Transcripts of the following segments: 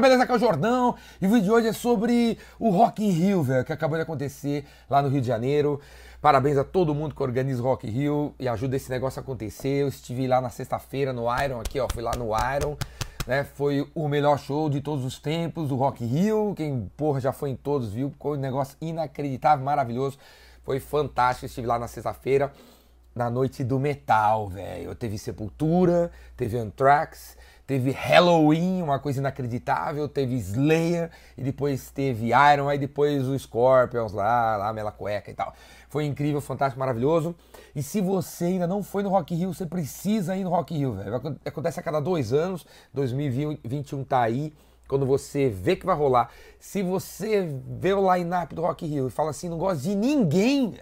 galera, beleza? Aqui é o Jordão e o vídeo de hoje é sobre o Rock in Rio, velho, que acabou de acontecer lá no Rio de Janeiro. Parabéns a todo mundo que organiza o Rock in Rio e ajuda esse negócio a acontecer. Eu estive lá na sexta-feira no Iron, aqui ó, fui lá no Iron, né? Foi o melhor show de todos os tempos do Rock in Rio. Quem, porra, já foi em todos, viu? Foi um negócio inacreditável, maravilhoso. Foi fantástico, estive lá na sexta-feira na noite do metal, velho. Teve Sepultura, teve Anthrax, teve Halloween, uma coisa inacreditável, teve Slayer e depois teve Iron, aí depois o Scorpions lá, lá Mela Cueca e tal. Foi incrível, fantástico, maravilhoso. E se você ainda não foi no Rock Rio, você precisa ir no Rock Rio, velho. Acontece a cada dois anos, 2021 tá aí quando você vê que vai rolar, se você vê o line-up do Rock Rio e fala assim, não gosto de ninguém,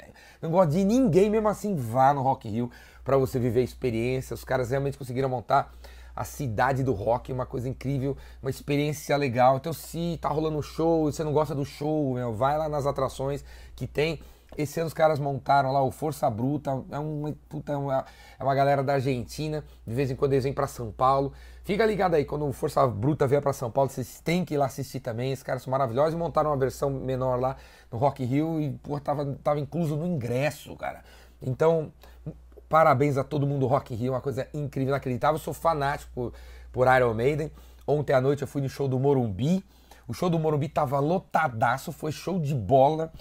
não gosto de ninguém, mesmo assim vá no Rock Rio para você viver a experiência. Os caras realmente conseguiram montar a cidade do rock, uma coisa incrível, uma experiência legal. Então, se tá rolando um show e você não gosta do show, meu, vai lá nas atrações que tem. Esse ano os caras montaram lá o Força Bruta, é uma, puta, é uma, é uma galera da Argentina, de vez em quando eles vêm para São Paulo. Fica ligado aí, quando o Força Bruta vier para São Paulo, vocês têm que ir lá assistir também. Esses caras são maravilhosos e montaram uma versão menor lá no Rock Rio e, tava, tava incluso no ingresso, cara. Então, parabéns a todo mundo do Rock in Rio, uma coisa incrível, inacreditável. Eu sou fanático por, por Iron Maiden. Ontem à noite eu fui no show do Morumbi. O show do Morumbi tava lotadaço, foi show de bola.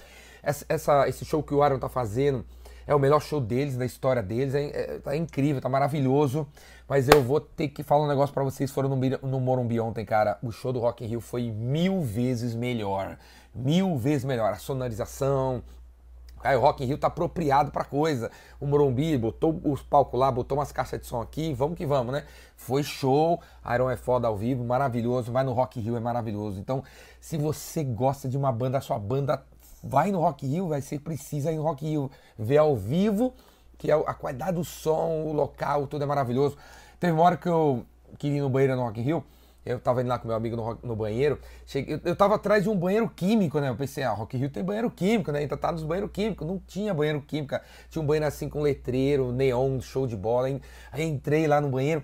Essa, essa, esse show que o Iron tá fazendo é o melhor show deles, da história deles. É, é, é incrível, tá maravilhoso. Mas eu vou ter que falar um negócio para vocês. Foram no, no Morumbi ontem, cara. O show do Rock in Rio foi mil vezes melhor. Mil vezes melhor. A sonorização, O Rock in Rio tá apropriado pra coisa. O Morumbi botou os palcos lá, botou umas caixas de som aqui, vamos que vamos, né? Foi show, Iron é foda ao vivo, maravilhoso, mas no Rock in Rio é maravilhoso. Então, se você gosta de uma banda, a sua banda vai no Rock in Rio, vai ser precisa ir no Rock in Rio ver ao vivo, que é a qualidade do som, o local, tudo é maravilhoso. Teve uma hora que eu queria ir no banheiro no Rock in Rio, eu tava indo lá com meu amigo no, no banheiro. Cheguei, eu, eu tava atrás de um banheiro químico, né? Eu pensei, ah, Rock Rio tem banheiro químico, né? Ainda tá nos banheiros químicos. Não tinha banheiro químico. Tinha um banheiro assim com letreiro, neon, show de bola. Aí entrei lá no banheiro.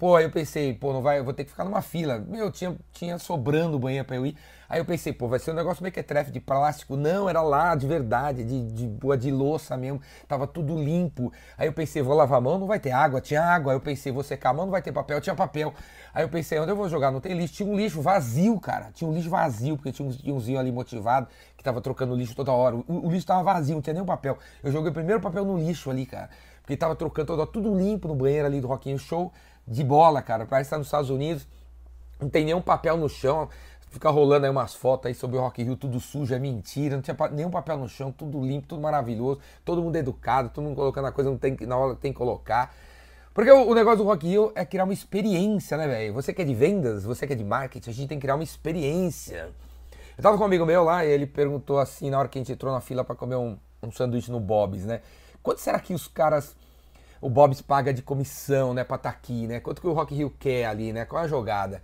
Pô, aí eu pensei, pô, não vai, eu vou ter que ficar numa fila. Meu, tinha, tinha sobrando banheiro pra eu ir. Aí eu pensei, pô, vai ser um negócio meio que trefe de plástico. Não, era lá de verdade, de, de, de, de louça mesmo. Tava tudo limpo. Aí eu pensei, vou lavar a mão, não vai ter água. Tinha água. Aí eu pensei, vou secar a mão, não vai ter papel. Tinha papel. Aí eu pensei, onde eu vou jogar? Não tem lixo. Tinha um lixo vazio, cara. Tinha um lixo vazio, porque tinha um tiozinho ali motivado que tava trocando lixo toda hora. O, o lixo tava vazio, não tinha nenhum papel. Eu joguei o primeiro papel no lixo ali, cara. Porque tava trocando toda, tudo limpo no banheiro ali do Rockinho Show de bola, cara. Parece estar nos Estados Unidos, não tem nenhum papel no chão. Fica rolando aí umas fotos aí sobre o Rock Rio, tudo sujo, é mentira, não tinha nenhum papel no chão, tudo limpo, tudo maravilhoso, todo mundo educado, todo mundo colocando a coisa não tem, na hora tem que colocar. Porque o, negócio do Rock Rio é criar uma experiência, né, velho? Você que é de vendas, você que é de marketing, a gente tem que criar uma experiência. Eu tava com um amigo meu lá e ele perguntou assim, na hora que a gente entrou na fila para comer um, um sanduíche no Bob's, né? Quanto será que os caras o Bob's paga de comissão, né, pra estar tá aqui, né? Quanto que o Rock in Rio quer ali, né? Qual é a jogada?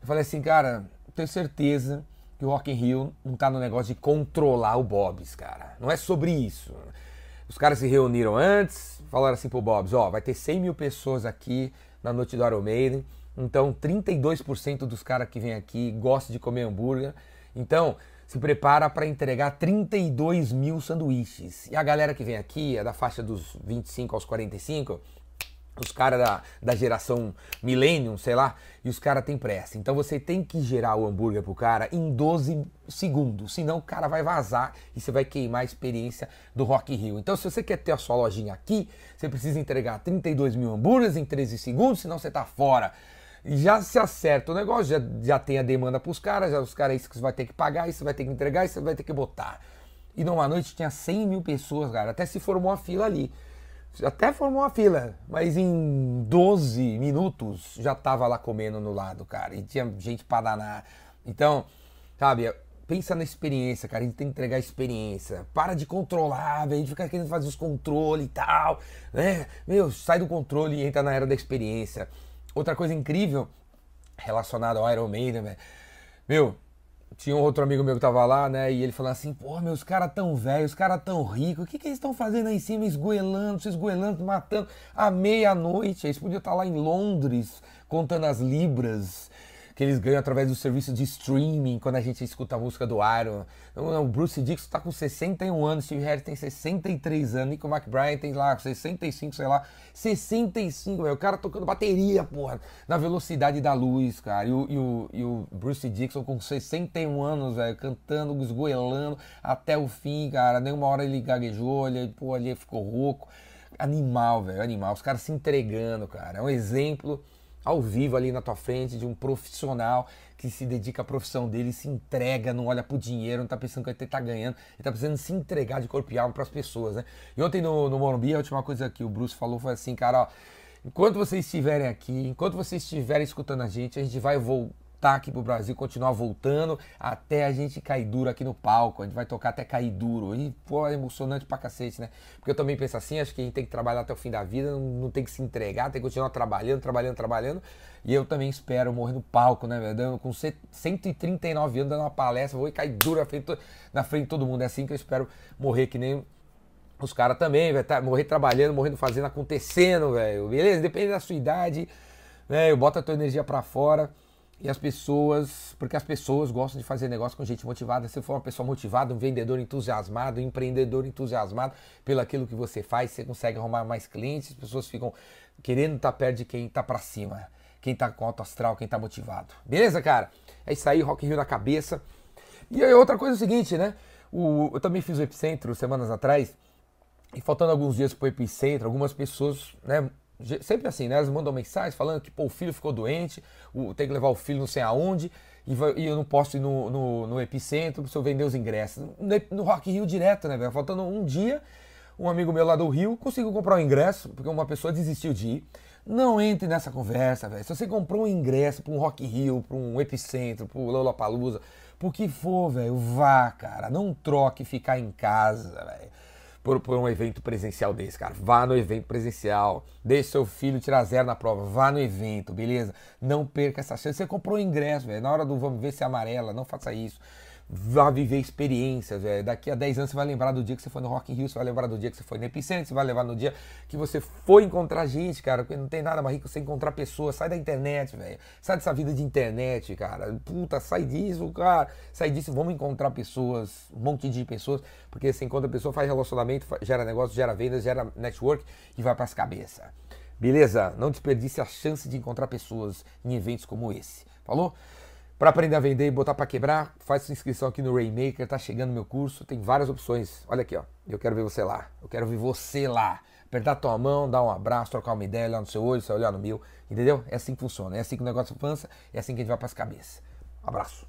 Eu falei assim, cara, tenho certeza que o Rock in Rio não tá no negócio de controlar o Bob's, cara. Não é sobre isso. Os caras se reuniram antes, falaram assim pro Bob's, ó, vai ter 100 mil pessoas aqui na noite do Iron Maiden, então 32% dos caras que vêm aqui gostam de comer hambúrguer. Então, se prepara para entregar 32 mil sanduíches. E a galera que vem aqui é da faixa dos 25 aos 45, os caras da, da geração Millennium, sei lá, e os caras têm pressa. Então você tem que gerar o hambúrguer pro cara em 12 segundos, senão o cara vai vazar e você vai queimar a experiência do Rock Rio. Então se você quer ter a sua lojinha aqui, você precisa entregar 32 mil hambúrgueres em 13 segundos, senão você tá fora já se acerta o negócio, já, já tem a demanda para os caras, já os caras isso que você vai ter que pagar, isso vai ter que entregar, isso vai ter que botar. E numa noite tinha 100 mil pessoas, cara, até se formou uma fila ali. Até formou uma fila, mas em 12 minutos já tava lá comendo no lado, cara, e tinha gente para danar. Então, sabe, pensa na experiência, cara. A gente tem que entregar experiência. Para de controlar, velho. A gente fica querendo fazer os controles e tal. Né? Meu, sai do controle e entra na era da experiência. Outra coisa incrível relacionada ao Iron Maiden, velho. Meu, tinha um outro amigo meu que tava lá, né? E ele falou assim: pô, meus caras tão velhos, os caras tão ricos, o que, que eles estão fazendo aí em cima, esgoelando, se esgoelando, matando à meia-noite? Eles podiam estar lá em Londres contando as libras. Que eles ganham através do serviço de streaming, quando a gente escuta a música do Iron. Então, o Bruce Dixon tá com 61 anos, Steve Harris tem 63 anos, Nico McBride tem lá 65, sei lá, 65, velho. O cara tocando bateria, porra, na velocidade da luz, cara. E o, e o, e o Bruce Dixon com 61 anos, velho, cantando, esgoelando até o fim, cara. Nenhuma hora ele gaguejou, ele, pô, ali ficou rouco. Animal, velho, animal. Os caras se entregando, cara. É um exemplo ao vivo ali na tua frente de um profissional que se dedica à profissão dele, se entrega, não olha pro dinheiro, não tá pensando que ele tá ganhando, ele tá precisando se entregar de corpo e alma pras pessoas, né? E ontem no, no Morumbi, a última coisa que o Bruce falou foi assim, cara, ó, enquanto vocês estiverem aqui, enquanto vocês estiverem escutando a gente, a gente vai voltar voltar aqui pro Brasil, continuar voltando até a gente cair duro aqui no palco. A gente vai tocar até cair duro. E, pô, é emocionante pra cacete, né? Porque eu também penso assim, acho que a gente tem que trabalhar até o fim da vida, não, não tem que se entregar, tem que continuar trabalhando, trabalhando, trabalhando. E eu também espero morrer no palco, né, velho? Com 139 anos dando uma palestra, vou cair duro na frente, na frente de todo mundo. É assim que eu espero morrer, que nem os caras também, velho. Tá, morrer trabalhando, morrendo fazendo, acontecendo, velho. Beleza? Depende da sua idade, velho. Bota a tua energia pra fora. E as pessoas, porque as pessoas gostam de fazer negócio com gente motivada. Se for uma pessoa motivada, um vendedor entusiasmado, um empreendedor entusiasmado pelo aquilo que você faz, você consegue arrumar mais clientes, as pessoas ficam querendo estar perto de quem está para cima, quem está com alto astral, quem está motivado. Beleza, cara? É isso aí, Rock in Rio na cabeça. E aí, outra coisa é o seguinte, né? O, eu também fiz o Epicentro semanas atrás, e faltando alguns dias para o Epicentro, algumas pessoas, né, Sempre assim, né? Elas mandam mensagens falando que pô, o filho ficou doente, o, tem que levar o filho não sei aonde, e, vai, e eu não posso ir no, no, no, epicentro eu vender os ingressos. No, no Rock Rio direto, né, velho? Faltando um dia, um amigo meu lá do Rio conseguiu comprar o um ingresso, porque uma pessoa desistiu de ir. Não entre nessa conversa, velho. Se você comprou um ingresso para um Rock Rio, para um epicentro, para o Lollapalooza, por que for, velho, vá, cara. Não troque ficar em casa, velho por, por, um evento presencial desse, cara. Vá no evento presencial. Deixe seu filho tirar zero na prova. Vá no evento, beleza? Não perca essa chance. Você comprou o ingresso, velho. Na hora do vamos ver se é amarela, não faça isso vá viver experiências, velho. Daqui a 10 anos você vai lembrar do dia que você foi no Rock in Rio, você vai lembrar do dia que você foi no Epicentro, você vai lembrar no dia que você foi encontrar gente, cara, porque não tem nada mais rico você encontrar pessoas. Sai da internet, velho. Sai dessa vida de internet, cara. Puta, sai disso, cara. Sai disso, vamos encontrar pessoas, um monte de pessoas, porque você encontra pessoa, faz relacionamento, gera negócio, gera vendas, gera network e vai pras cabeças. Beleza? Não desperdice a chance de encontrar pessoas em eventos como esse. Falou? Para aprender a vender e botar para quebrar, faz sua inscrição aqui no Rainmaker, tá chegando meu curso, tem várias opções. Olha aqui, ó. Eu quero ver você lá. Eu quero ver você lá. Apertar tua mão, dar um abraço, trocar uma ideia, olhar no seu olho, você olhar no meu, entendeu? É assim que funciona, é assim que o negócio avança, é assim que a gente vai para as cabeças. Abraço.